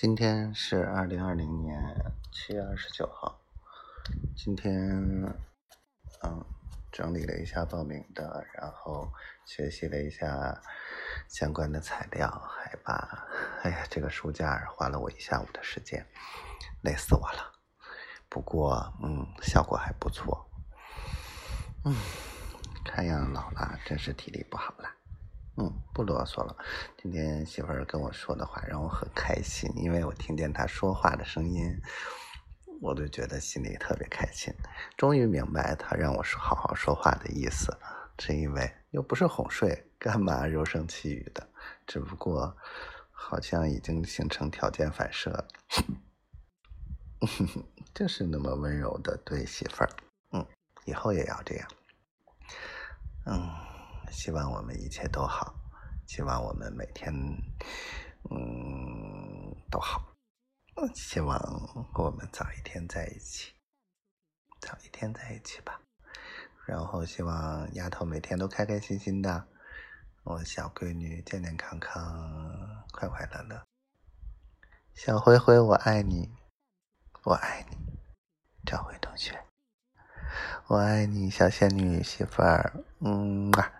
今天是二零二零年七月二十九号。今天，嗯，整理了一下报名的，然后学习了一下相关的材料，还把，哎呀，这个书架花了我一下午的时间，累死我了。不过，嗯，效果还不错。嗯，看样老了，真是体力不好了。嗯，不啰嗦了。今天媳妇儿跟我说的话让我很开心，因为我听见她说话的声音，我就觉得心里特别开心。终于明白她让我说好好说话的意思了，是因为又不是哄睡，干嘛柔声细语的？只不过好像已经形成条件反射，就是那么温柔的对媳妇儿。嗯，以后也要这样。嗯。希望我们一切都好，希望我们每天，嗯，都好。希望我们早一天在一起，早一天在一起吧。然后希望丫头每天都开开心心的，我小闺女健健康康、快快乐乐。小灰灰，我爱你，我爱你，赵辉同学，我爱你，小仙女媳妇儿，嗯啊。